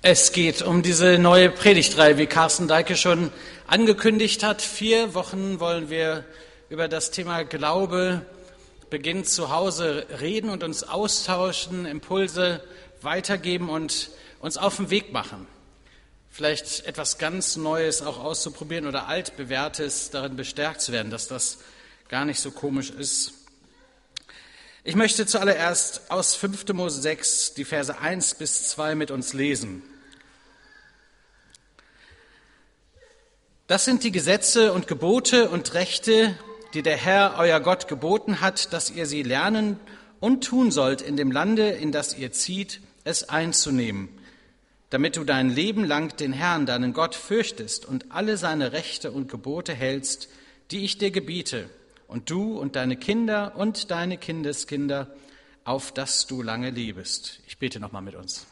Es geht um diese neue Predigtreihe, wie Carsten Deike schon angekündigt hat. Vier Wochen wollen wir über das Thema Glaube beginnen zu Hause reden und uns austauschen, Impulse weitergeben und uns auf den Weg machen. Vielleicht etwas ganz Neues auch auszuprobieren oder altbewährtes darin bestärkt zu werden, dass das gar nicht so komisch ist. Ich möchte zuallererst aus 5. Mose 6 die Verse 1 bis 2 mit uns lesen. Das sind die Gesetze und Gebote und Rechte, die der Herr, euer Gott, geboten hat, dass ihr sie lernen und tun sollt in dem Lande, in das ihr zieht, es einzunehmen, damit du dein Leben lang den Herrn, deinen Gott, fürchtest und alle seine Rechte und Gebote hältst, die ich dir gebiete, und du und deine Kinder und deine Kindeskinder, auf dass du lange liebest. Ich bete nochmal mit uns.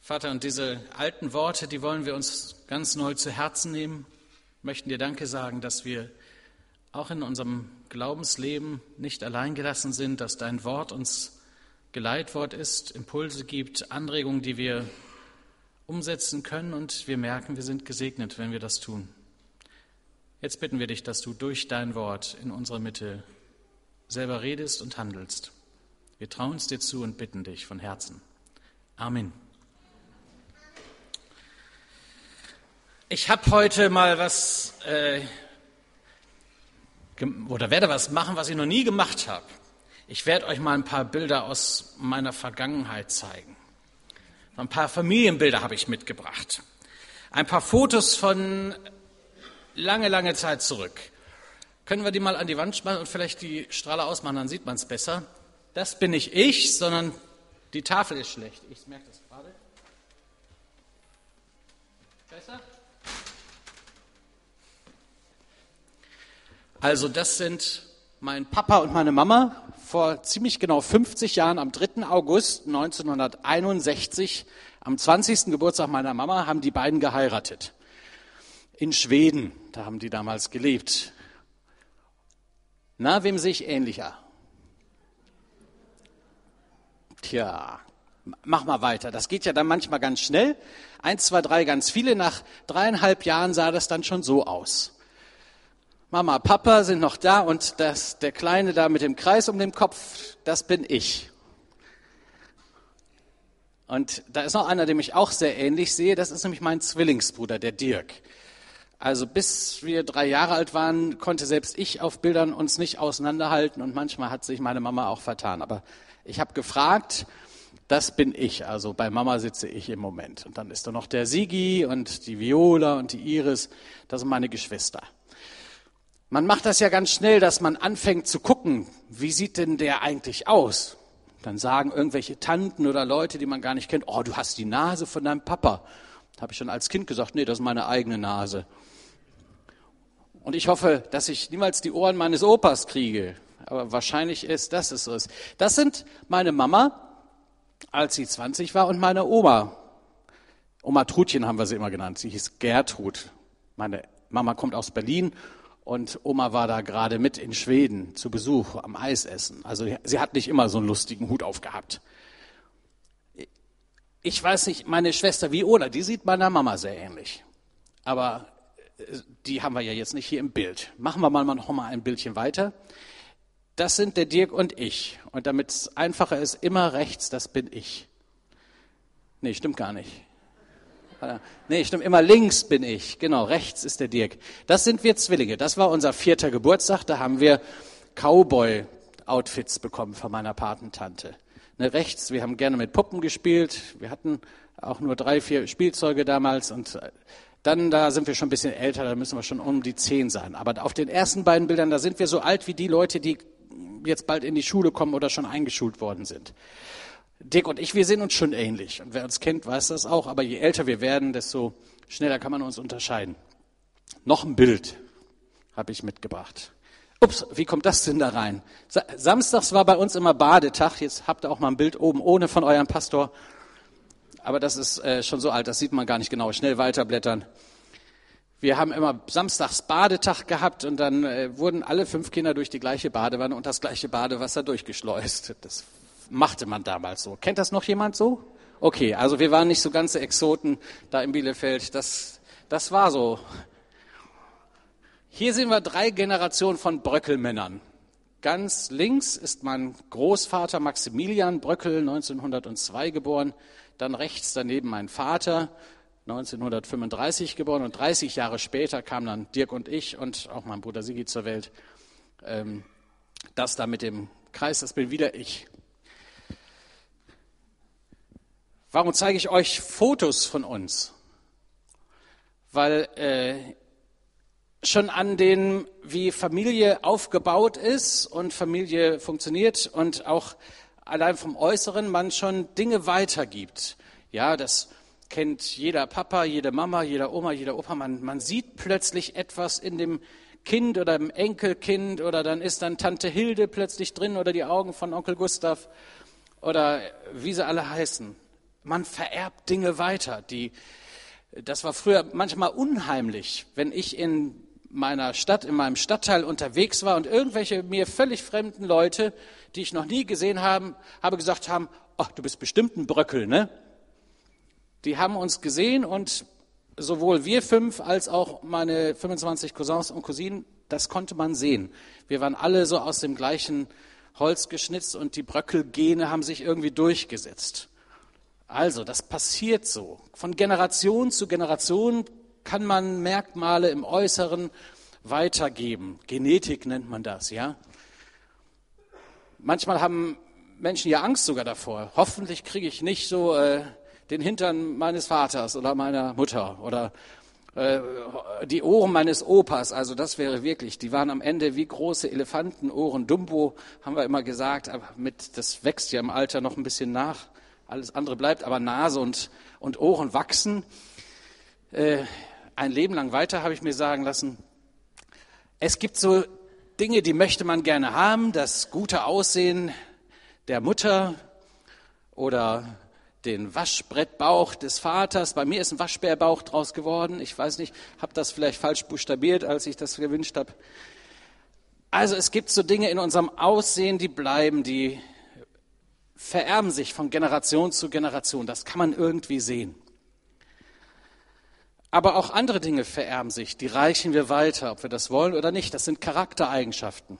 Vater, und diese alten Worte, die wollen wir uns ganz neu zu Herzen nehmen, möchten dir Danke sagen, dass wir auch in unserem Glaubensleben nicht allein gelassen sind, dass dein Wort uns Geleitwort ist, Impulse gibt, Anregungen, die wir umsetzen können und wir merken, wir sind gesegnet, wenn wir das tun. Jetzt bitten wir dich, dass du durch dein Wort in unserer Mitte selber redest und handelst. Wir trauen es dir zu und bitten dich von Herzen. Amen. Ich habe heute mal was äh, oder werde was machen, was ich noch nie gemacht habe. Ich werde euch mal ein paar Bilder aus meiner Vergangenheit zeigen. Ein paar Familienbilder habe ich mitgebracht. Ein paar Fotos von lange, lange Zeit zurück. Können wir die mal an die Wand schmeißen und vielleicht die Strahler ausmachen, dann sieht man es besser. Das bin nicht ich, sondern die Tafel ist schlecht. Ich merke das gerade. Besser? Also das sind mein Papa und meine Mama vor ziemlich genau 50 Jahren am 3. August 1961, am 20. Geburtstag meiner Mama, haben die beiden geheiratet. In Schweden, da haben die damals gelebt. Na, wem sehe ich ähnlicher? Tja, mach mal weiter. Das geht ja dann manchmal ganz schnell. Eins, zwei, drei, ganz viele. Nach dreieinhalb Jahren sah das dann schon so aus. Mama, Papa sind noch da und das, der Kleine da mit dem Kreis um den Kopf, das bin ich. Und da ist noch einer, dem ich auch sehr ähnlich sehe, das ist nämlich mein Zwillingsbruder, der Dirk. Also bis wir drei Jahre alt waren, konnte selbst ich auf Bildern uns nicht auseinanderhalten und manchmal hat sich meine Mama auch vertan. Aber ich habe gefragt, das bin ich, also bei Mama sitze ich im Moment. Und dann ist da noch der Sigi und die Viola und die Iris, das sind meine Geschwister. Man macht das ja ganz schnell, dass man anfängt zu gucken, wie sieht denn der eigentlich aus? Dann sagen irgendwelche Tanten oder Leute, die man gar nicht kennt, oh, du hast die Nase von deinem Papa. Habe ich schon als Kind gesagt, nee, das ist meine eigene Nase. Und ich hoffe, dass ich niemals die Ohren meines Opas kriege. Aber wahrscheinlich ist das es so. Das sind meine Mama, als sie 20 war, und meine Oma. Oma Trutchen haben wir sie immer genannt. Sie hieß Gertrud. Meine Mama kommt aus Berlin und Oma war da gerade mit in Schweden zu Besuch am Eisessen. Also sie hat nicht immer so einen lustigen Hut aufgehabt. Ich weiß nicht, meine Schwester Viola, die sieht meiner Mama sehr ähnlich. Aber die haben wir ja jetzt nicht hier im Bild. Machen wir mal noch mal ein Bildchen weiter. Das sind der Dirk und ich. Und damit es einfacher ist, immer rechts, das bin ich. Nee, stimmt gar nicht. Nee, stimmt, immer links bin ich. Genau, rechts ist der Dirk. Das sind wir Zwillinge. Das war unser vierter Geburtstag. Da haben wir Cowboy-Outfits bekommen von meiner Patentante. Ne, rechts, wir haben gerne mit Puppen gespielt. Wir hatten auch nur drei, vier Spielzeuge damals und äh, dann, da sind wir schon ein bisschen älter, da müssen wir schon um die zehn sein. Aber auf den ersten beiden Bildern, da sind wir so alt wie die Leute, die jetzt bald in die Schule kommen oder schon eingeschult worden sind. Dick und ich, wir sehen uns schon ähnlich. Und wer uns kennt, weiß das auch. Aber je älter wir werden, desto schneller kann man uns unterscheiden. Noch ein Bild habe ich mitgebracht. Ups, wie kommt das denn da rein? Samstags war bei uns immer Badetag. Jetzt habt ihr auch mal ein Bild oben ohne von eurem Pastor. Aber das ist äh, schon so alt, das sieht man gar nicht genau. Schnell weiterblättern. Wir haben immer samstags Badetag gehabt und dann äh, wurden alle fünf Kinder durch die gleiche Badewanne und das gleiche Badewasser durchgeschleust. Das machte man damals so. Kennt das noch jemand so? Okay, also wir waren nicht so ganze Exoten da in Bielefeld. Das, das war so. Hier sehen wir drei Generationen von Bröckelmännern. Ganz links ist mein Großvater Maximilian Bröckel, 1902 geboren. Dann rechts daneben mein Vater, 1935 geboren. Und 30 Jahre später kamen dann Dirk und ich und auch mein Bruder Sigi zur Welt. Ähm, das da mit dem Kreis, das bin wieder ich. Warum zeige ich euch Fotos von uns? Weil äh, schon an den, wie Familie aufgebaut ist und Familie funktioniert und auch allein vom Äußeren man schon Dinge weitergibt. Ja, das kennt jeder Papa, jede Mama, jeder Oma, jeder Opa. Man, man sieht plötzlich etwas in dem Kind oder im Enkelkind oder dann ist dann Tante Hilde plötzlich drin oder die Augen von Onkel Gustav oder wie sie alle heißen. Man vererbt Dinge weiter, die, das war früher manchmal unheimlich, wenn ich in meiner Stadt, in meinem Stadtteil unterwegs war und irgendwelche mir völlig fremden Leute, die ich noch nie gesehen habe, habe gesagt haben, ach, du bist bestimmt ein Bröckel, ne? Die haben uns gesehen und sowohl wir fünf als auch meine 25 Cousins und Cousinen, das konnte man sehen. Wir waren alle so aus dem gleichen Holz geschnitzt und die Bröckelgene haben sich irgendwie durchgesetzt. Also, das passiert so. Von Generation zu Generation kann man Merkmale im Äußeren weitergeben. Genetik nennt man das, ja. Manchmal haben Menschen ja Angst sogar davor. Hoffentlich kriege ich nicht so äh, den Hintern meines Vaters oder meiner Mutter oder äh, die Ohren meines Opas. Also das wäre wirklich, die waren am Ende wie große Elefantenohren. Dumbo haben wir immer gesagt, aber mit, das wächst ja im Alter noch ein bisschen nach. Alles andere bleibt, aber Nase und, und Ohren wachsen. Äh, ein Leben lang weiter habe ich mir sagen lassen, es gibt so Dinge, die möchte man gerne haben, das gute Aussehen der Mutter oder den Waschbrettbauch des Vaters. Bei mir ist ein Waschbärbauch draus geworden. Ich weiß nicht, habe das vielleicht falsch buchstabiert, als ich das gewünscht habe. Also es gibt so Dinge in unserem Aussehen, die bleiben, die vererben sich von Generation zu Generation. Das kann man irgendwie sehen. Aber auch andere Dinge vererben sich, die reichen wir weiter, ob wir das wollen oder nicht. Das sind Charaktereigenschaften.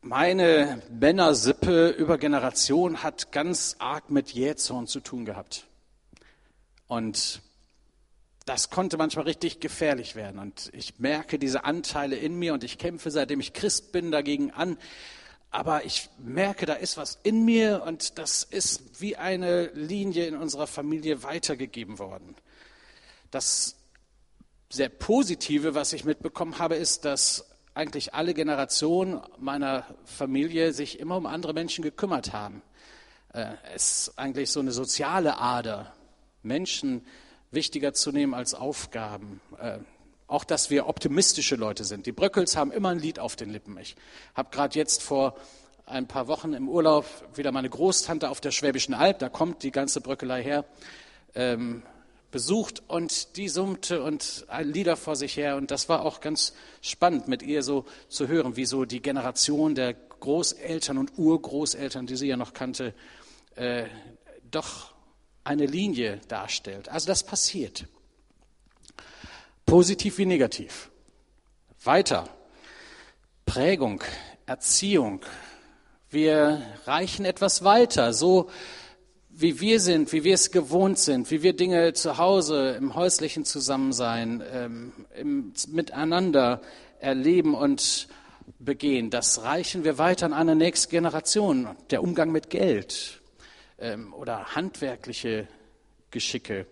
Meine Männersippe über Generationen hat ganz arg mit Jähzorn zu tun gehabt. Und das konnte manchmal richtig gefährlich werden. Und ich merke diese Anteile in mir und ich kämpfe, seitdem ich Christ bin, dagegen an, aber ich merke, da ist was in mir und das ist wie eine Linie in unserer Familie weitergegeben worden. Das sehr Positive, was ich mitbekommen habe, ist, dass eigentlich alle Generationen meiner Familie sich immer um andere Menschen gekümmert haben. Äh, es ist eigentlich so eine soziale Ader, Menschen wichtiger zu nehmen als Aufgaben. Auch, dass wir optimistische Leute sind. Die Bröckels haben immer ein Lied auf den Lippen. Ich habe gerade jetzt vor ein paar Wochen im Urlaub wieder meine Großtante auf der Schwäbischen Alb, da kommt die ganze Bröckelei her, ähm, besucht und die summte und Lieder vor sich her. Und das war auch ganz spannend, mit ihr so zu hören, wie so die Generation der Großeltern und Urgroßeltern, die sie ja noch kannte, äh, doch eine Linie darstellt. Also das passiert. Positiv wie negativ. Weiter. Prägung, Erziehung. Wir reichen etwas weiter, so wie wir sind, wie wir es gewohnt sind, wie wir Dinge zu Hause im häuslichen Zusammensein, ähm, im Miteinander erleben und begehen. Das reichen wir weiter an eine nächste Generation. Der Umgang mit Geld ähm, oder handwerkliche Geschicke,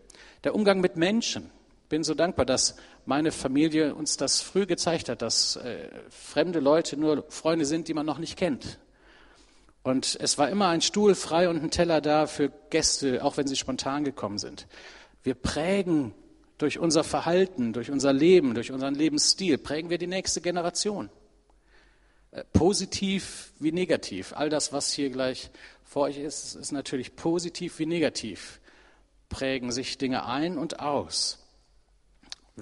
der Umgang mit Menschen bin so dankbar, dass meine Familie uns das früh gezeigt hat, dass äh, fremde Leute nur Freunde sind, die man noch nicht kennt. Und es war immer ein Stuhl frei und ein Teller da für Gäste, auch wenn sie spontan gekommen sind. Wir prägen durch unser Verhalten, durch unser Leben, durch unseren Lebensstil, prägen wir die nächste Generation. Äh, positiv wie negativ. All das, was hier gleich vor euch ist, ist natürlich positiv wie negativ. Prägen sich Dinge ein und aus.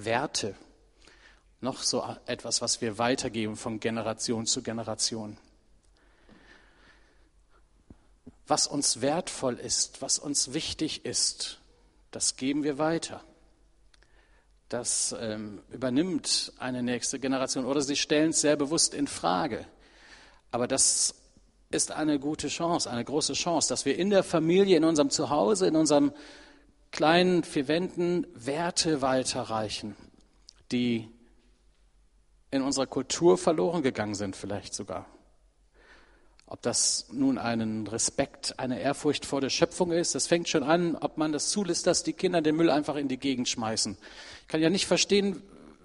Werte. Noch so etwas, was wir weitergeben von Generation zu Generation. was uns wertvoll ist, was uns wichtig ist, das geben wir weiter. Das ähm, übernimmt eine nächste Generation oder sie stellen es sehr bewusst in Frage. Aber das ist eine gute Chance, eine große Chance, dass wir in der Familie, in unserem Zuhause, in unserem kleinen vier Wänden Werte weiterreichen, die in unserer Kultur verloren gegangen sind, vielleicht sogar. Ob das nun einen Respekt, eine Ehrfurcht vor der Schöpfung ist, das fängt schon an, ob man das zulässt, dass die Kinder den Müll einfach in die Gegend schmeißen. Ich kann ja nicht verstehen,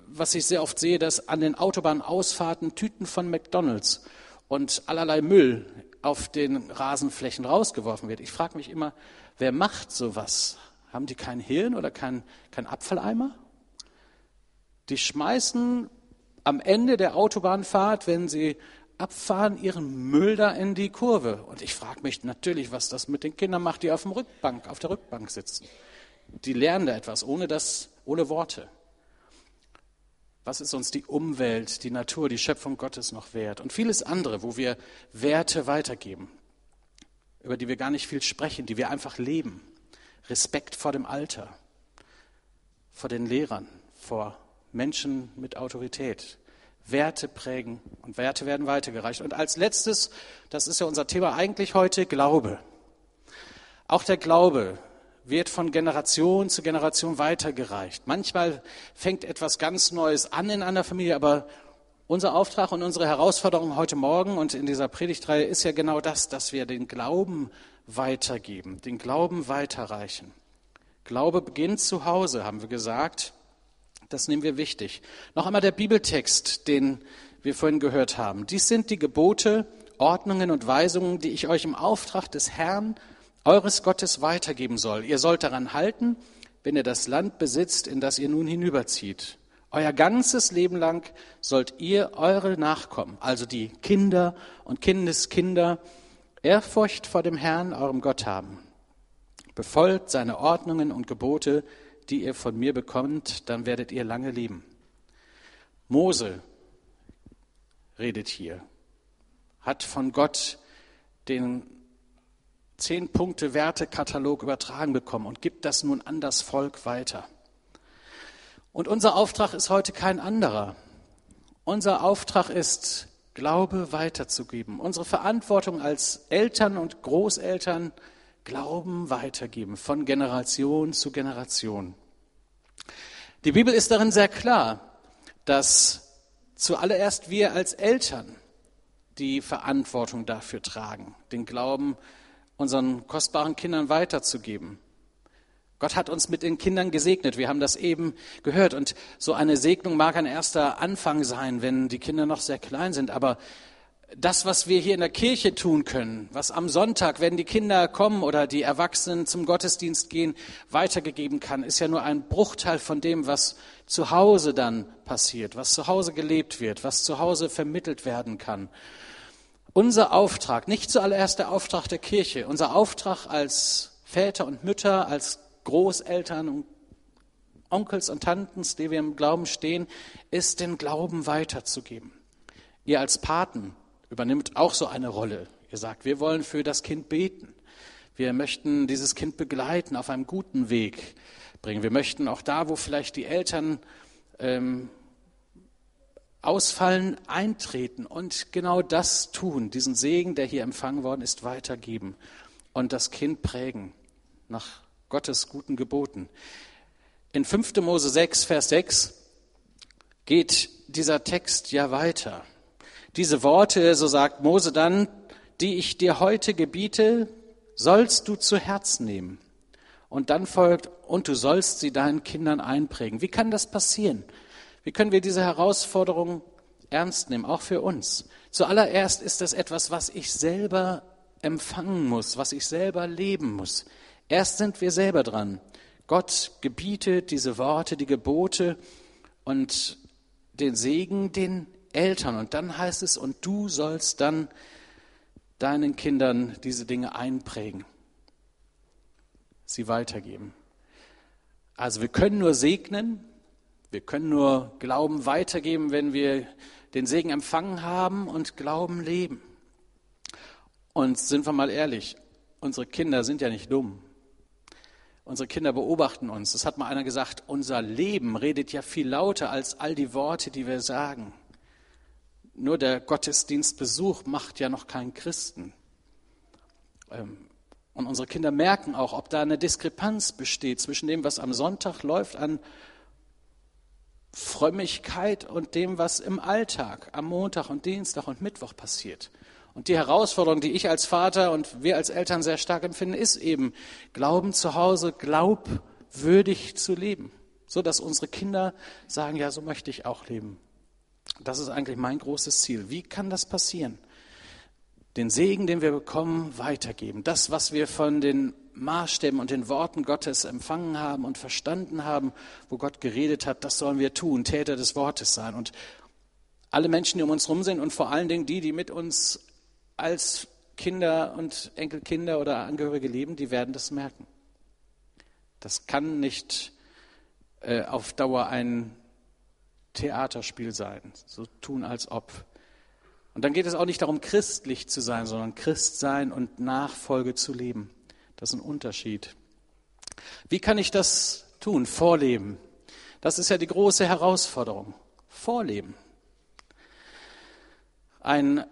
was ich sehr oft sehe, dass an den Autobahnausfahrten Tüten von McDonalds und allerlei Müll auf den Rasenflächen rausgeworfen wird. Ich frage mich immer, wer macht sowas? Haben die kein Hirn oder kein, kein Abfalleimer? Die schmeißen am Ende der Autobahnfahrt, wenn sie abfahren, ihren Müll da in die Kurve. Und ich frage mich natürlich, was das mit den Kindern macht, die auf, dem Rückbank, auf der Rückbank sitzen. Die lernen da etwas, ohne, das, ohne Worte. Was ist uns die Umwelt, die Natur, die Schöpfung Gottes noch wert? Und vieles andere, wo wir Werte weitergeben, über die wir gar nicht viel sprechen, die wir einfach leben. Respekt vor dem Alter, vor den Lehrern, vor Menschen mit Autorität. Werte prägen und Werte werden weitergereicht. Und als letztes, das ist ja unser Thema eigentlich heute, Glaube. Auch der Glaube wird von Generation zu Generation weitergereicht. Manchmal fängt etwas ganz Neues an in einer Familie, aber unser Auftrag und unsere Herausforderung heute Morgen und in dieser Predigtreihe ist ja genau das, dass wir den Glauben weitergeben, den Glauben weiterreichen. Glaube beginnt zu Hause, haben wir gesagt. Das nehmen wir wichtig. Noch einmal der Bibeltext, den wir vorhin gehört haben. Dies sind die Gebote, Ordnungen und Weisungen, die ich euch im Auftrag des Herrn eures Gottes weitergeben soll. Ihr sollt daran halten, wenn ihr das Land besitzt, in das ihr nun hinüberzieht. Euer ganzes Leben lang sollt ihr eure Nachkommen, also die Kinder und Kindeskinder, Ehrfurcht vor dem Herrn, eurem Gott haben. Befolgt seine Ordnungen und Gebote, die ihr von mir bekommt, dann werdet ihr lange leben. Mose redet hier, hat von Gott den zehn Punkte Wertekatalog übertragen bekommen und gibt das nun an das Volk weiter. Und unser Auftrag ist heute kein anderer. Unser Auftrag ist, Glaube weiterzugeben. Unsere Verantwortung als Eltern und Großeltern, Glauben weitergeben, von Generation zu Generation. Die Bibel ist darin sehr klar, dass zuallererst wir als Eltern die Verantwortung dafür tragen, den Glauben unseren kostbaren Kindern weiterzugeben. Gott hat uns mit den Kindern gesegnet. Wir haben das eben gehört. Und so eine Segnung mag ein erster Anfang sein, wenn die Kinder noch sehr klein sind. Aber das, was wir hier in der Kirche tun können, was am Sonntag, wenn die Kinder kommen oder die Erwachsenen zum Gottesdienst gehen, weitergegeben kann, ist ja nur ein Bruchteil von dem, was zu Hause dann passiert, was zu Hause gelebt wird, was zu Hause vermittelt werden kann. Unser Auftrag, nicht zuallererst der Auftrag der Kirche, unser Auftrag als Väter und Mütter, als Großeltern und Onkels und Tantens, die wir im Glauben stehen, ist den Glauben weiterzugeben. Ihr als Paten übernimmt auch so eine Rolle. Ihr sagt, wir wollen für das Kind beten. Wir möchten dieses Kind begleiten, auf einem guten Weg bringen. Wir möchten auch da, wo vielleicht die Eltern ähm, ausfallen, eintreten und genau das tun, diesen Segen, der hier empfangen worden ist, weitergeben und das Kind prägen nach Gottes guten Geboten. In 5. Mose 6, Vers 6 geht dieser Text ja weiter. Diese Worte, so sagt Mose dann, die ich dir heute gebiete, sollst du zu Herzen nehmen. Und dann folgt, und du sollst sie deinen Kindern einprägen. Wie kann das passieren? Wie können wir diese Herausforderung ernst nehmen, auch für uns? Zuallererst ist das etwas, was ich selber empfangen muss, was ich selber leben muss. Erst sind wir selber dran. Gott gebietet diese Worte, die Gebote und den Segen den Eltern. Und dann heißt es, und du sollst dann deinen Kindern diese Dinge einprägen, sie weitergeben. Also wir können nur segnen, wir können nur Glauben weitergeben, wenn wir den Segen empfangen haben und Glauben leben. Und sind wir mal ehrlich, unsere Kinder sind ja nicht dumm. Unsere Kinder beobachten uns. Es hat mal einer gesagt, unser Leben redet ja viel lauter als all die Worte, die wir sagen. Nur der Gottesdienstbesuch macht ja noch keinen Christen. Ähm, und unsere Kinder merken auch, ob da eine Diskrepanz besteht zwischen dem, was am Sonntag läuft an Frömmigkeit und dem, was im Alltag am Montag und Dienstag und Mittwoch passiert. Und die Herausforderung, die ich als Vater und wir als Eltern sehr stark empfinden, ist eben, Glauben zu Hause glaubwürdig zu leben, so dass unsere Kinder sagen, ja, so möchte ich auch leben. Das ist eigentlich mein großes Ziel. Wie kann das passieren? Den Segen, den wir bekommen, weitergeben. Das, was wir von den Maßstäben und den Worten Gottes empfangen haben und verstanden haben, wo Gott geredet hat, das sollen wir tun, Täter des Wortes sein. Und alle Menschen, die um uns herum sind und vor allen Dingen die, die mit uns als Kinder und Enkelkinder oder Angehörige leben, die werden das merken. Das kann nicht äh, auf Dauer ein Theaterspiel sein, so tun als ob. Und dann geht es auch nicht darum, christlich zu sein, sondern Christ sein und Nachfolge zu leben. Das ist ein Unterschied. Wie kann ich das tun? Vorleben. Das ist ja die große Herausforderung. Vorleben. Ein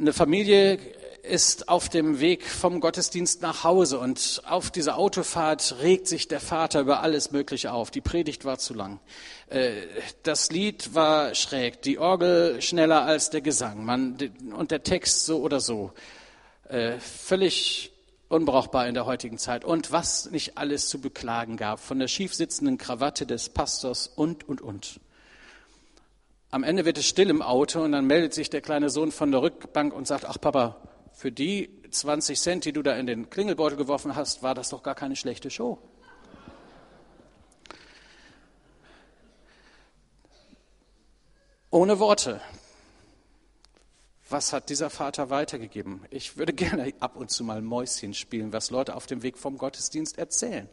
eine Familie ist auf dem Weg vom Gottesdienst nach Hause und auf dieser Autofahrt regt sich der Vater über alles Mögliche auf. Die Predigt war zu lang. Äh, das Lied war schräg, die Orgel schneller als der Gesang man, und der Text so oder so. Äh, völlig unbrauchbar in der heutigen Zeit. Und was nicht alles zu beklagen gab, von der schiefsitzenden Krawatte des Pastors und, und, und. Am Ende wird es still im Auto und dann meldet sich der kleine Sohn von der Rückbank und sagt, ach Papa, für die 20 Cent, die du da in den Klingelbeutel geworfen hast, war das doch gar keine schlechte Show. Ohne Worte. Was hat dieser Vater weitergegeben? Ich würde gerne ab und zu mal Mäuschen spielen, was Leute auf dem Weg vom Gottesdienst erzählen.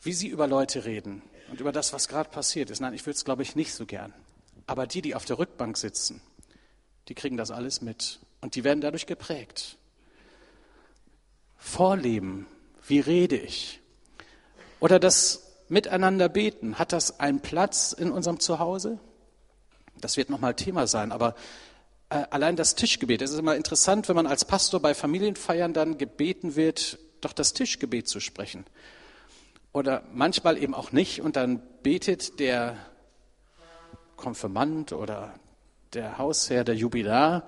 Wie sie über Leute reden und über das, was gerade passiert ist. Nein, ich würde es, glaube ich, nicht so gern. Aber die, die auf der Rückbank sitzen, die kriegen das alles mit und die werden dadurch geprägt. Vorleben, wie rede ich? Oder das Miteinander beten, hat das einen Platz in unserem Zuhause? Das wird nochmal Thema sein, aber äh, allein das Tischgebet, es ist immer interessant, wenn man als Pastor bei Familienfeiern dann gebeten wird, doch das Tischgebet zu sprechen. Oder manchmal eben auch nicht und dann betet der Konfirmand oder der Hausherr, der Jubilar.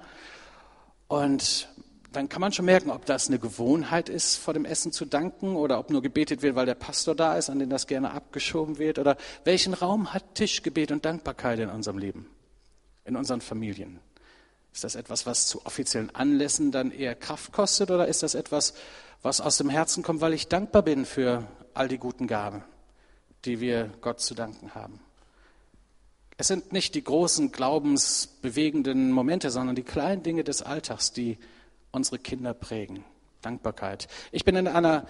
Und dann kann man schon merken, ob das eine Gewohnheit ist, vor dem Essen zu danken oder ob nur gebetet wird, weil der Pastor da ist, an den das gerne abgeschoben wird. Oder welchen Raum hat Tischgebet und Dankbarkeit in unserem Leben, in unseren Familien? Ist das etwas, was zu offiziellen Anlässen dann eher Kraft kostet oder ist das etwas, was aus dem Herzen kommt, weil ich dankbar bin für all die guten Gaben, die wir Gott zu danken haben? Es sind nicht die großen glaubensbewegenden Momente, sondern die kleinen Dinge des Alltags, die unsere Kinder prägen. Dankbarkeit. Ich bin in einer,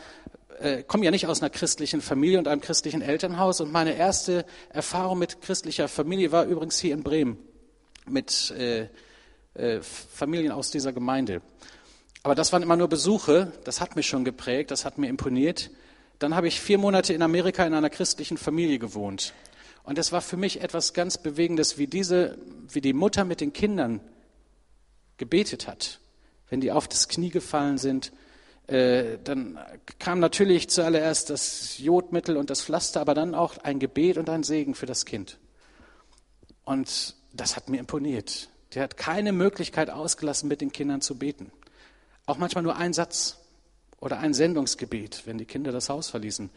äh, komme ja nicht aus einer christlichen Familie und einem christlichen Elternhaus und meine erste Erfahrung mit christlicher Familie war übrigens hier in Bremen mit äh, äh, Familien aus dieser Gemeinde. Aber das waren immer nur Besuche, das hat mich schon geprägt, das hat mir imponiert. Dann habe ich vier Monate in Amerika in einer christlichen Familie gewohnt. Und es war für mich etwas ganz Bewegendes, wie diese, wie die Mutter mit den Kindern gebetet hat. Wenn die auf das Knie gefallen sind, äh, dann kam natürlich zuallererst das Jodmittel und das Pflaster, aber dann auch ein Gebet und ein Segen für das Kind. Und das hat mir imponiert. Der hat keine Möglichkeit ausgelassen, mit den Kindern zu beten. Auch manchmal nur ein Satz oder ein Sendungsgebet, wenn die Kinder das Haus verließen.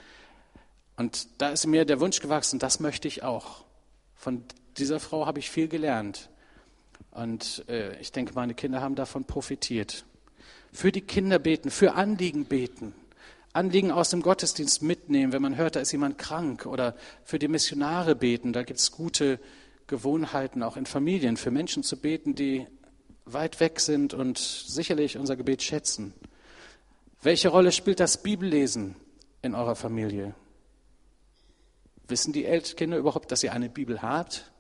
Und da ist mir der Wunsch gewachsen, das möchte ich auch. Von dieser Frau habe ich viel gelernt. Und äh, ich denke, meine Kinder haben davon profitiert. Für die Kinder beten, für Anliegen beten. Anliegen aus dem Gottesdienst mitnehmen, wenn man hört, da ist jemand krank. Oder für die Missionare beten. Da gibt es gute Gewohnheiten, auch in Familien, für Menschen zu beten, die weit weg sind und sicherlich unser Gebet schätzen. Welche Rolle spielt das Bibellesen in eurer Familie? Wissen die Kinder überhaupt, dass ihr eine Bibel habt?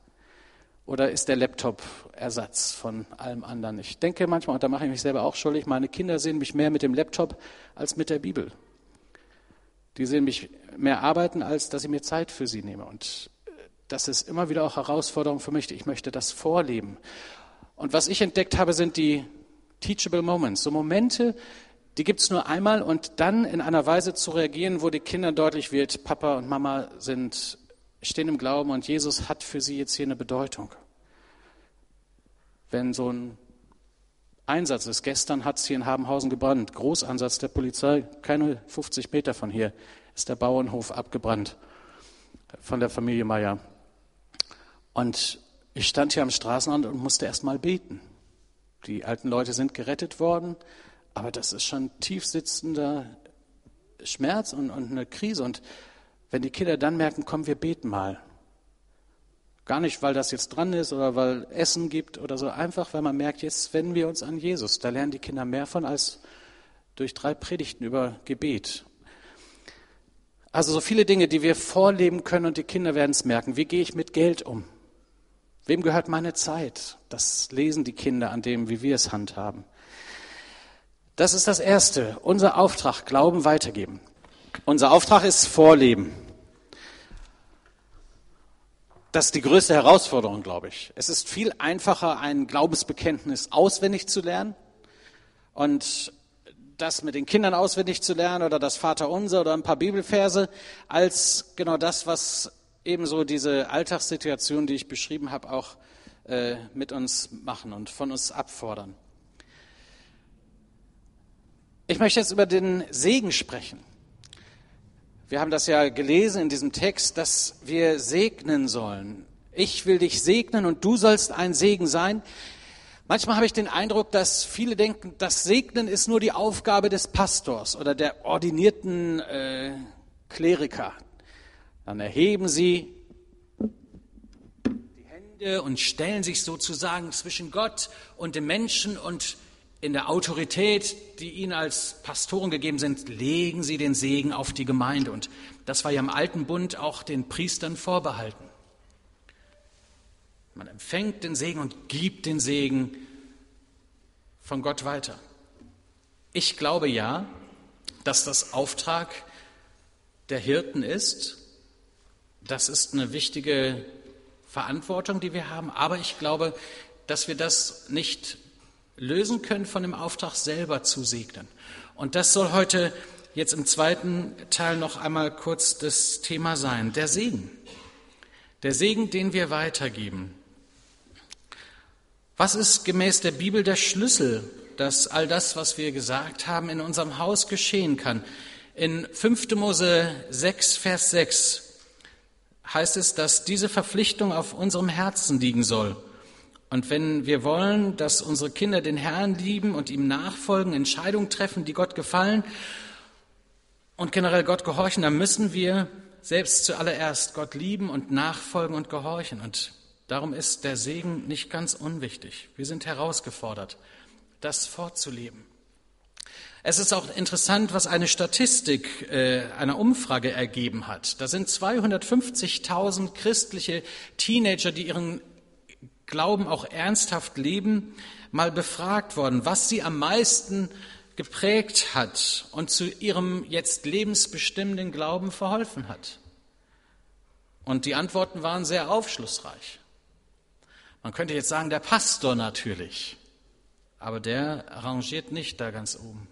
Oder ist der Laptop Ersatz von allem anderen? Ich denke manchmal, und da mache ich mich selber auch schuldig, meine Kinder sehen mich mehr mit dem Laptop als mit der Bibel. Die sehen mich mehr arbeiten, als dass ich mir Zeit für sie nehme. Und das ist immer wieder auch Herausforderung für mich. Ich möchte das vorleben. Und was ich entdeckt habe, sind die Teachable Moments, so Momente, die gibt es nur einmal und dann in einer Weise zu reagieren, wo die Kinder deutlich wird, Papa und Mama sind, stehen im Glauben und Jesus hat für sie jetzt hier eine Bedeutung. Wenn so ein Einsatz ist, gestern hat es hier in Habenhausen gebrannt, Großansatz der Polizei, keine 50 Meter von hier ist der Bauernhof abgebrannt von der Familie Meier. Und ich stand hier am Straßenrand und musste erst mal beten. Die alten Leute sind gerettet worden, aber das ist schon tief sitzender Schmerz und, und eine Krise. Und wenn die Kinder dann merken, komm, wir beten mal. Gar nicht, weil das jetzt dran ist oder weil Essen gibt oder so, einfach weil man merkt, jetzt wenden wir uns an Jesus. Da lernen die Kinder mehr von als durch drei Predigten über Gebet. Also so viele Dinge, die wir vorleben können und die Kinder werden es merken. Wie gehe ich mit Geld um? Wem gehört meine Zeit? Das lesen die Kinder an dem, wie wir es handhaben. Das ist das Erste. Unser Auftrag, Glauben weitergeben. Unser Auftrag ist Vorleben. Das ist die größte Herausforderung, glaube ich. Es ist viel einfacher, ein Glaubensbekenntnis auswendig zu lernen und das mit den Kindern auswendig zu lernen oder das Vaterunser oder ein paar Bibelverse, als genau das, was ebenso diese Alltagssituation, die ich beschrieben habe, auch äh, mit uns machen und von uns abfordern. Ich möchte jetzt über den Segen sprechen. Wir haben das ja gelesen in diesem Text, dass wir segnen sollen. Ich will dich segnen und du sollst ein Segen sein. Manchmal habe ich den Eindruck, dass viele denken, das Segnen ist nur die Aufgabe des Pastors oder der ordinierten äh, Kleriker. Dann erheben sie die Hände und stellen sich sozusagen zwischen Gott und dem Menschen und in der Autorität, die ihnen als Pastoren gegeben sind, legen sie den Segen auf die Gemeinde. Und das war ja im alten Bund auch den Priestern vorbehalten. Man empfängt den Segen und gibt den Segen von Gott weiter. Ich glaube ja, dass das Auftrag der Hirten ist. Das ist eine wichtige Verantwortung, die wir haben. Aber ich glaube, dass wir das nicht lösen können, von dem Auftrag selber zu segnen. Und das soll heute jetzt im zweiten Teil noch einmal kurz das Thema sein. Der Segen. Der Segen, den wir weitergeben. Was ist gemäß der Bibel der Schlüssel, dass all das, was wir gesagt haben, in unserem Haus geschehen kann? In 5. Mose 6, Vers 6 heißt es, dass diese Verpflichtung auf unserem Herzen liegen soll. Und wenn wir wollen, dass unsere Kinder den Herrn lieben und ihm nachfolgen, Entscheidungen treffen, die Gott gefallen und generell Gott gehorchen, dann müssen wir selbst zuallererst Gott lieben und nachfolgen und gehorchen. Und darum ist der Segen nicht ganz unwichtig. Wir sind herausgefordert, das fortzuleben. Es ist auch interessant, was eine Statistik äh, einer Umfrage ergeben hat. Da sind 250.000 christliche Teenager, die ihren Glauben auch ernsthaft leben, mal befragt worden, was sie am meisten geprägt hat und zu ihrem jetzt lebensbestimmenden Glauben verholfen hat. Und die Antworten waren sehr aufschlussreich. Man könnte jetzt sagen, der Pastor natürlich, aber der arrangiert nicht da ganz oben.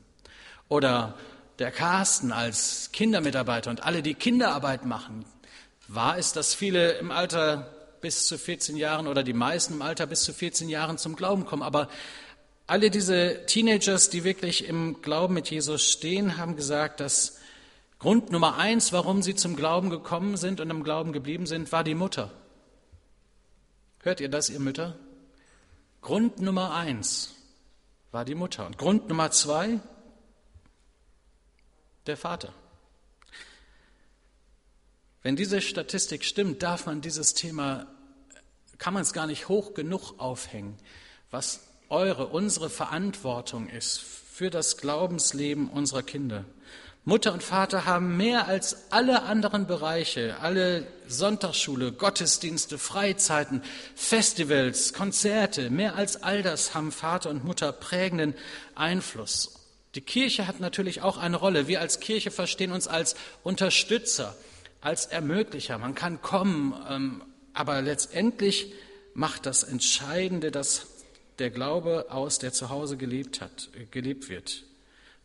Oder der Carsten als Kindermitarbeiter und alle, die Kinderarbeit machen. Wahr ist, dass viele im Alter bis zu 14 Jahren oder die meisten im Alter bis zu 14 Jahren zum Glauben kommen. Aber alle diese Teenagers, die wirklich im Glauben mit Jesus stehen, haben gesagt, dass Grund Nummer eins, warum sie zum Glauben gekommen sind und im Glauben geblieben sind, war die Mutter. Hört ihr das, ihr Mütter? Grund Nummer eins war die Mutter. Und Grund Nummer zwei, der Vater. Wenn diese Statistik stimmt, darf man dieses Thema, kann man es gar nicht hoch genug aufhängen, was eure, unsere Verantwortung ist für das Glaubensleben unserer Kinder. Mutter und Vater haben mehr als alle anderen Bereiche, alle Sonntagsschule, Gottesdienste, Freizeiten, Festivals, Konzerte, mehr als all das haben Vater und Mutter prägenden Einfluss. Die Kirche hat natürlich auch eine Rolle. Wir als Kirche verstehen uns als Unterstützer, als Ermöglicher. Man kann kommen, ähm, aber letztendlich macht das Entscheidende, dass der Glaube aus, der zu Hause gelebt hat, äh, gelebt wird.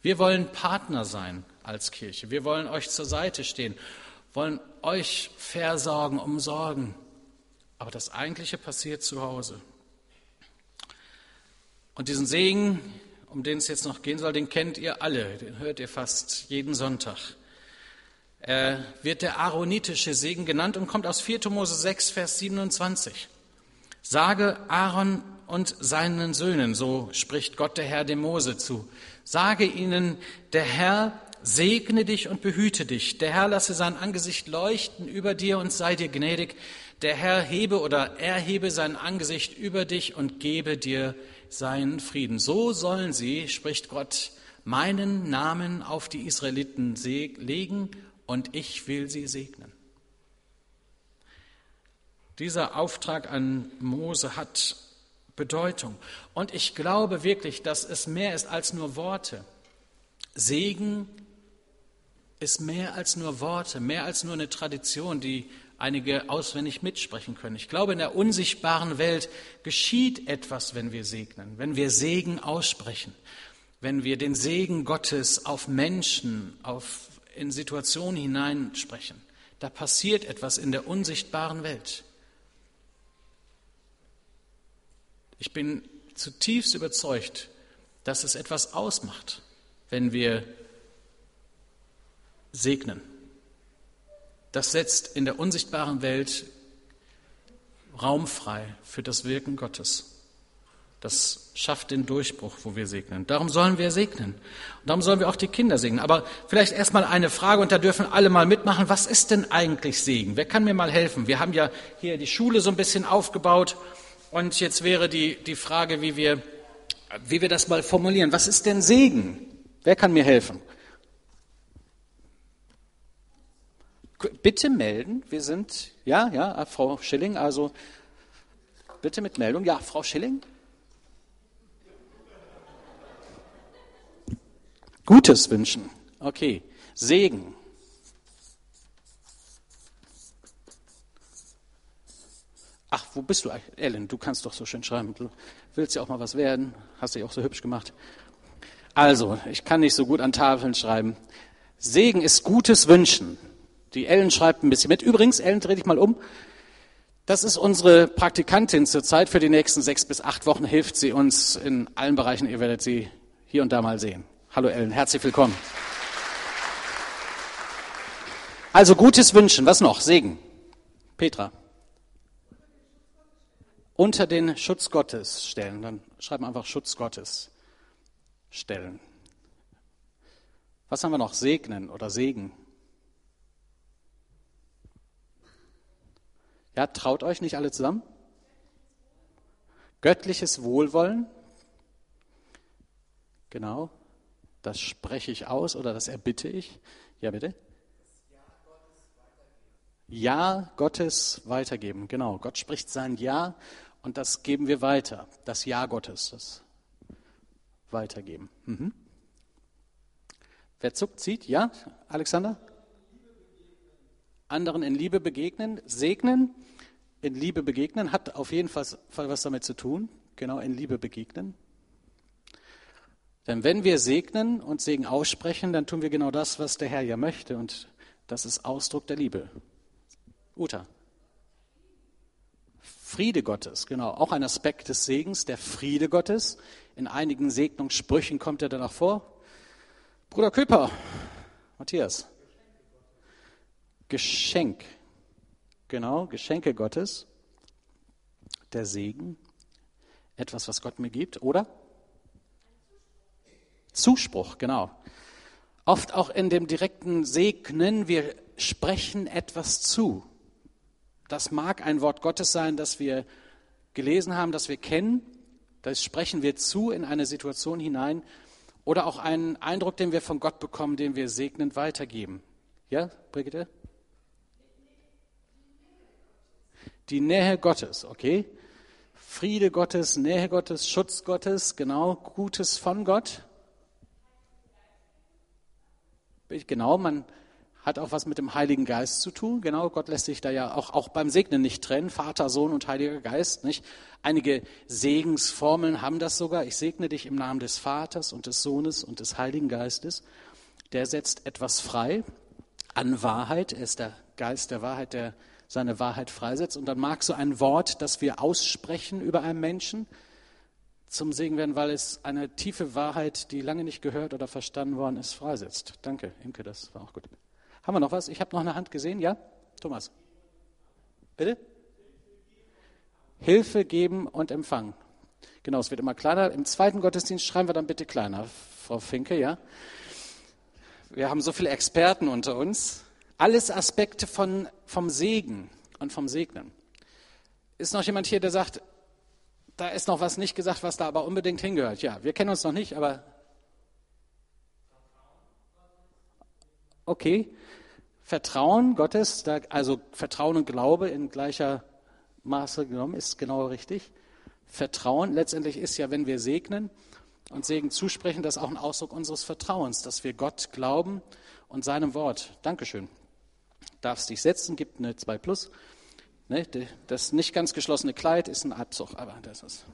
Wir wollen Partner sein als Kirche. Wir wollen euch zur Seite stehen, wollen euch versorgen, umsorgen. Aber das Eigentliche passiert zu Hause. Und diesen Segen, um den es jetzt noch gehen soll, den kennt ihr alle, den hört ihr fast jeden Sonntag. Er wird der aaronitische Segen genannt und kommt aus 4. Mose 6, Vers 27. Sage Aaron und seinen Söhnen, so spricht Gott der Herr dem Mose zu. Sage ihnen, der Herr segne dich und behüte dich. Der Herr lasse sein Angesicht leuchten über dir und sei dir gnädig. Der Herr hebe oder erhebe sein Angesicht über dich und gebe dir seinen Frieden. So sollen sie, spricht Gott, meinen Namen auf die Israeliten legen und ich will sie segnen. Dieser Auftrag an Mose hat Bedeutung. Und ich glaube wirklich, dass es mehr ist als nur Worte. Segen ist mehr als nur Worte, mehr als nur eine Tradition, die einige auswendig mitsprechen können. Ich glaube, in der unsichtbaren Welt geschieht etwas, wenn wir segnen, wenn wir Segen aussprechen, wenn wir den Segen Gottes auf Menschen, auf, in Situationen hineinsprechen. Da passiert etwas in der unsichtbaren Welt. Ich bin zutiefst überzeugt, dass es etwas ausmacht, wenn wir segnen. Das setzt in der unsichtbaren Welt Raum frei für das Wirken Gottes. Das schafft den Durchbruch, wo wir segnen. Darum sollen wir segnen. Und darum sollen wir auch die Kinder segnen. Aber vielleicht erstmal eine Frage, und da dürfen alle mal mitmachen. Was ist denn eigentlich Segen? Wer kann mir mal helfen? Wir haben ja hier die Schule so ein bisschen aufgebaut. Und jetzt wäre die, die Frage, wie wir, wie wir das mal formulieren. Was ist denn Segen? Wer kann mir helfen? Bitte melden. Wir sind, ja, ja, Frau Schilling, also bitte mit Meldung. Ja, Frau Schilling? Gutes wünschen. Okay. Segen. Ach, wo bist du? Ellen, du kannst doch so schön schreiben. Du willst ja auch mal was werden. Hast dich auch so hübsch gemacht. Also, ich kann nicht so gut an Tafeln schreiben. Segen ist gutes Wünschen. Die Ellen schreibt ein bisschen mit. Übrigens, Ellen, dreh dich mal um. Das ist unsere Praktikantin zurzeit. Für die nächsten sechs bis acht Wochen hilft sie uns in allen Bereichen. Ihr werdet sie hier und da mal sehen. Hallo Ellen, herzlich willkommen. Also gutes Wünschen. Was noch? Segen. Petra unter den Schutz Gottes stellen. Dann schreiben wir einfach Schutz Gottes stellen. Was haben wir noch? Segnen oder Segen. Ja, traut euch nicht alle zusammen? Göttliches Wohlwollen. Genau. Das spreche ich aus oder das erbitte ich. Ja, bitte. Ja Gottes weitergeben. Genau, Gott spricht sein Ja und das geben wir weiter. Das Ja Gottes, das weitergeben. Mhm. Wer zuckt, zieht? Ja, Alexander? Anderen in Liebe begegnen, segnen, in Liebe begegnen, hat auf jeden Fall was damit zu tun. Genau, in Liebe begegnen. Denn wenn wir segnen und Segen aussprechen, dann tun wir genau das, was der Herr ja möchte. Und das ist Ausdruck der Liebe. Uta. Friede Gottes, genau, auch ein Aspekt des Segens, der Friede Gottes. In einigen Segnungssprüchen kommt er danach vor. Bruder Küpper, Matthias. Geschenk, genau, Geschenke Gottes, der Segen, etwas, was Gott mir gibt, oder? Zuspruch, genau. Oft auch in dem direkten Segnen, wir sprechen etwas zu. Das mag ein Wort Gottes sein, das wir gelesen haben, das wir kennen. Das sprechen wir zu in eine Situation hinein. Oder auch einen Eindruck, den wir von Gott bekommen, den wir segnend weitergeben. Ja, Brigitte? Die Nähe Gottes, okay? Friede Gottes, Nähe Gottes, Schutz Gottes, genau, Gutes von Gott. Genau, man hat auch was mit dem Heiligen Geist zu tun. Genau, Gott lässt sich da ja auch, auch beim Segnen nicht trennen. Vater, Sohn und Heiliger Geist, nicht? Einige Segensformeln haben das sogar. Ich segne dich im Namen des Vaters und des Sohnes und des Heiligen Geistes. Der setzt etwas frei an Wahrheit. Er ist der Geist der Wahrheit, der seine Wahrheit freisetzt. Und dann mag so ein Wort, das wir aussprechen über einen Menschen, zum Segen werden, weil es eine tiefe Wahrheit, die lange nicht gehört oder verstanden worden ist, freisetzt. Danke, Imke, das war auch gut. Haben wir noch was? Ich habe noch eine Hand gesehen. Ja? Thomas. Bitte? Hilfe geben und empfangen. Genau, es wird immer kleiner. Im zweiten Gottesdienst schreiben wir dann bitte kleiner, Frau Finke, ja? Wir haben so viele Experten unter uns. Alles Aspekte von, vom Segen und vom Segnen. Ist noch jemand hier, der sagt, da ist noch was nicht gesagt, was da aber unbedingt hingehört? Ja, wir kennen uns noch nicht, aber. Okay. Vertrauen Gottes, also Vertrauen und Glaube in gleicher Maße genommen, ist genau richtig. Vertrauen letztendlich ist ja, wenn wir segnen und Segen zusprechen, das auch ein Ausdruck unseres Vertrauens, dass wir Gott glauben und seinem Wort. Dankeschön. Darfst dich setzen, gibt eine 2 Plus. Ne, das nicht ganz geschlossene Kleid ist ein Abzug, aber das ist.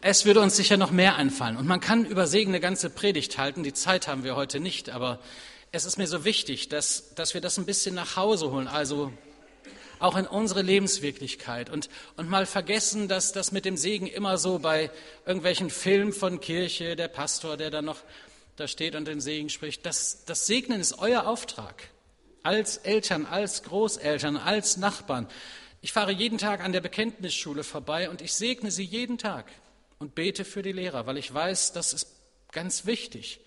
Es würde uns sicher noch mehr einfallen. Und man kann über Segen eine ganze Predigt halten. Die Zeit haben wir heute nicht. Aber es ist mir so wichtig, dass, dass wir das ein bisschen nach Hause holen. Also auch in unsere Lebenswirklichkeit. Und, und mal vergessen, dass das mit dem Segen immer so bei irgendwelchen Filmen von Kirche, der Pastor, der da noch da steht und den Segen spricht. Das, das Segnen ist euer Auftrag. Als Eltern, als Großeltern, als Nachbarn. Ich fahre jeden Tag an der Bekenntnisschule vorbei und ich segne sie jeden Tag und bete für die Lehrer, weil ich weiß, das ist ganz wichtig,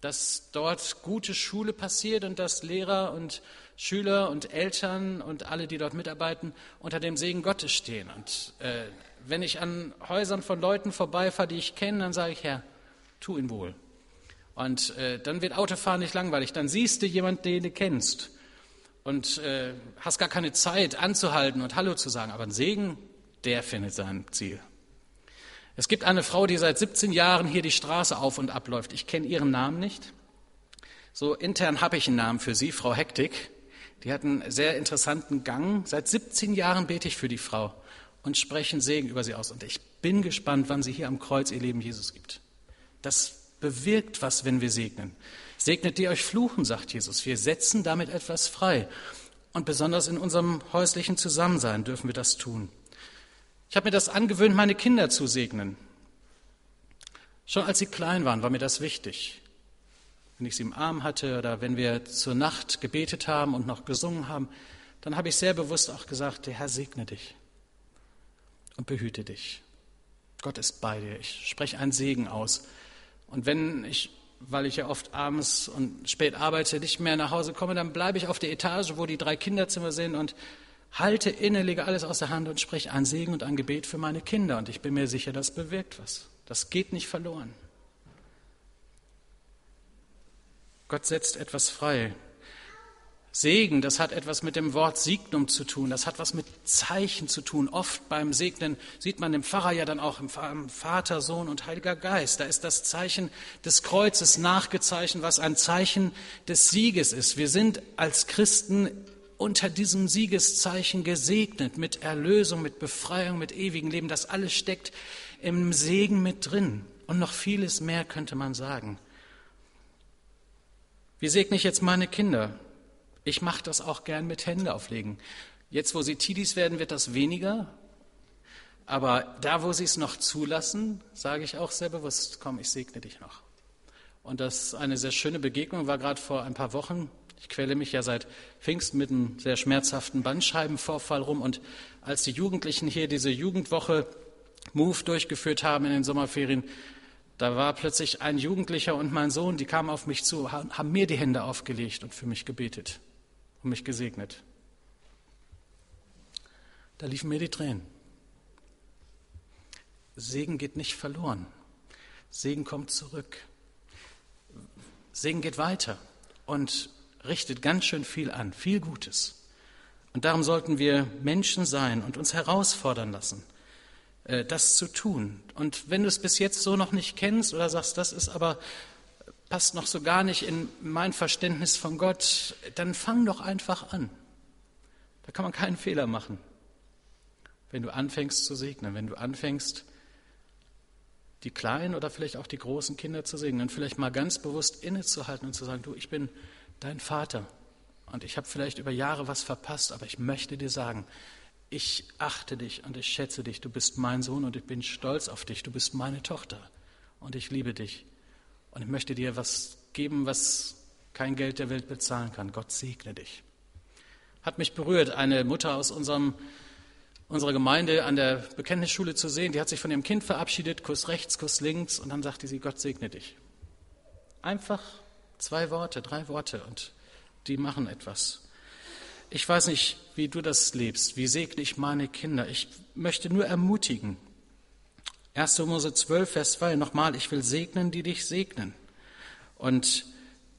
dass dort gute Schule passiert und dass Lehrer und Schüler und Eltern und alle, die dort mitarbeiten, unter dem Segen Gottes stehen. Und äh, wenn ich an Häusern von Leuten vorbeifahre, die ich kenne, dann sage ich, Herr, tu ihn wohl. Und äh, dann wird Autofahren nicht langweilig. Dann siehst du jemanden, den du kennst und äh, hast gar keine Zeit anzuhalten und Hallo zu sagen. Aber ein Segen, der findet sein Ziel. Es gibt eine Frau, die seit 17 Jahren hier die Straße auf und abläuft. Ich kenne ihren Namen nicht. So intern habe ich einen Namen für sie, Frau Hektik. Die hat einen sehr interessanten Gang. Seit 17 Jahren bete ich für die Frau und spreche einen Segen über sie aus. Und ich bin gespannt, wann sie hier am Kreuz ihr Leben Jesus gibt. Das bewirkt was, wenn wir segnen. Segnet die euch fluchen, sagt Jesus. Wir setzen damit etwas frei. Und besonders in unserem häuslichen Zusammensein dürfen wir das tun. Ich habe mir das angewöhnt, meine Kinder zu segnen. Schon als sie klein waren, war mir das wichtig. Wenn ich sie im Arm hatte oder wenn wir zur Nacht gebetet haben und noch gesungen haben, dann habe ich sehr bewusst auch gesagt, der Herr segne dich und behüte dich. Gott ist bei dir. Ich spreche einen Segen aus. Und wenn ich, weil ich ja oft abends und spät arbeite, nicht mehr nach Hause komme, dann bleibe ich auf der Etage, wo die drei Kinderzimmer sind und halte inne, lege alles aus der Hand und spreche ein Segen und ein Gebet für meine Kinder. Und ich bin mir sicher, das bewirkt was. Das geht nicht verloren. Gott setzt etwas frei. Segen, das hat etwas mit dem Wort Signum zu tun, das hat was mit Zeichen zu tun. Oft beim Segnen sieht man im Pfarrer ja dann auch im Vater, Sohn und Heiliger Geist. Da ist das Zeichen des Kreuzes nachgezeichnet, was ein Zeichen des Sieges ist. Wir sind als Christen unter diesem Siegeszeichen gesegnet mit Erlösung, mit Befreiung, mit ewigem Leben. Das alles steckt im Segen mit drin. Und noch vieles mehr könnte man sagen. Wie segne ich jetzt meine Kinder? Ich mache das auch gern mit Hände auflegen. Jetzt, wo sie Tidis werden, wird das weniger. Aber da, wo sie es noch zulassen, sage ich auch sehr bewusst, komm, ich segne dich noch. Und das ist eine sehr schöne Begegnung, war gerade vor ein paar Wochen ich quäle mich ja seit Pfingsten mit einem sehr schmerzhaften Bandscheibenvorfall rum. Und als die Jugendlichen hier diese Jugendwoche Move durchgeführt haben in den Sommerferien, da war plötzlich ein Jugendlicher und mein Sohn, die kamen auf mich zu, haben mir die Hände aufgelegt und für mich gebetet und mich gesegnet. Da liefen mir die Tränen. Segen geht nicht verloren. Segen kommt zurück. Segen geht weiter und richtet ganz schön viel an, viel Gutes. Und darum sollten wir Menschen sein und uns herausfordern lassen, äh, das zu tun. Und wenn du es bis jetzt so noch nicht kennst oder sagst, das ist aber passt noch so gar nicht in mein Verständnis von Gott, dann fang doch einfach an. Da kann man keinen Fehler machen. Wenn du anfängst zu segnen, wenn du anfängst, die kleinen oder vielleicht auch die großen Kinder zu segnen vielleicht mal ganz bewusst innezuhalten und zu sagen, du, ich bin dein Vater und ich habe vielleicht über Jahre was verpasst, aber ich möchte dir sagen, ich achte dich und ich schätze dich, du bist mein Sohn und ich bin stolz auf dich, du bist meine Tochter und ich liebe dich und ich möchte dir was geben, was kein Geld der Welt bezahlen kann. Gott segne dich. Hat mich berührt, eine Mutter aus unserem, unserer Gemeinde an der Bekenntnisschule zu sehen. Die hat sich von ihrem Kind verabschiedet, Kuss rechts, Kuss links, und dann sagte sie, Gott segne dich. Einfach zwei Worte, drei Worte, und die machen etwas. Ich weiß nicht, wie du das lebst. Wie segne ich meine Kinder? Ich möchte nur ermutigen, 1. Mose 12, Vers 2, nochmal, ich will segnen, die dich segnen. Und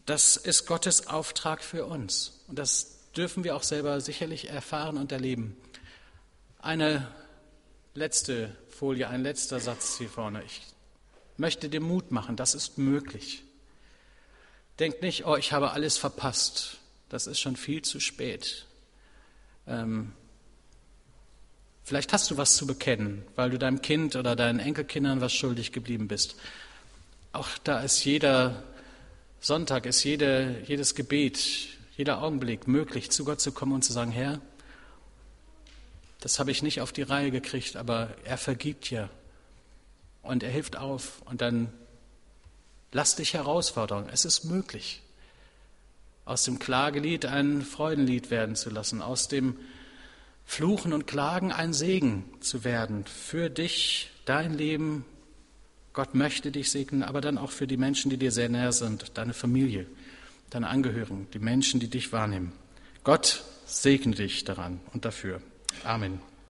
das ist Gottes Auftrag für uns. Und das dürfen wir auch selber sicherlich erfahren und erleben. Eine letzte Folie, ein letzter Satz hier vorne. Ich möchte dir Mut machen, das ist möglich. Denk nicht, oh, ich habe alles verpasst. Das ist schon viel zu spät. Ähm, Vielleicht hast du was zu bekennen, weil du deinem Kind oder deinen Enkelkindern was schuldig geblieben bist. Auch da ist jeder Sonntag, ist jede, jedes Gebet, jeder Augenblick möglich, zu Gott zu kommen und zu sagen, Herr, das habe ich nicht auf die Reihe gekriegt, aber er vergibt ja und er hilft auf und dann lass dich herausfordern. Es ist möglich, aus dem Klagelied ein Freudenlied werden zu lassen, aus dem Fluchen und Klagen ein Segen zu werden für dich, dein Leben. Gott möchte dich segnen, aber dann auch für die Menschen, die dir sehr näher sind, deine Familie, deine Angehörigen, die Menschen, die dich wahrnehmen. Gott segne dich daran und dafür. Amen.